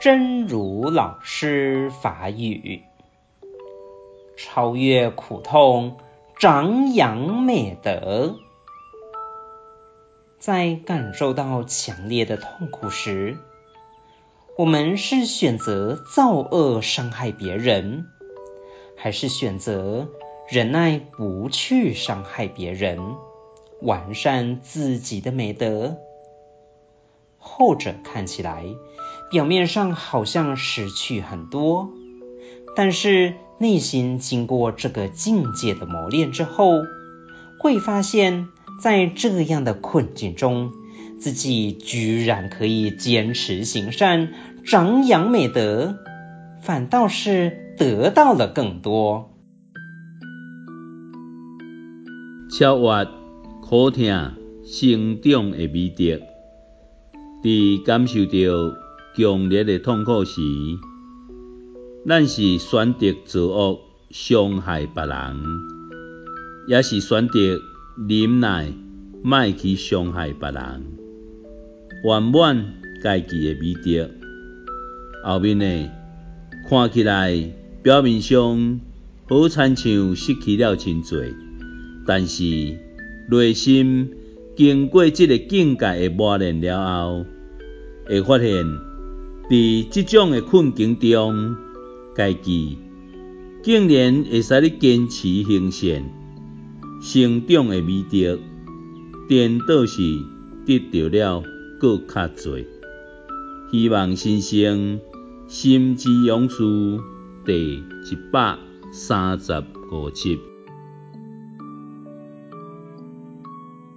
真如老师法语，超越苦痛，长养美德。在感受到强烈的痛苦时，我们是选择造恶伤害别人，还是选择忍耐不去伤害别人，完善自己的美德？后者看起来表面上好像失去很多，但是内心经过这个境界的磨练之后，会发现，在这样的困境中，自己居然可以坚持行善，长养美德，反倒是得到了更多。超越苦痛成长的美德。在感受到强烈的痛苦时，咱是选择作恶伤害别人，也是选择忍耐，莫去伤害别人，圆满家己的美德。后面呢，看起来表面上好亲像失去了真济，但是内心。经过即个境界的磨练了后，会发现，在这种的困境中，家己竟然会使你坚持行善，成长的美德，颠倒是得到了更较多。希望新生心之勇士第一百三十五集。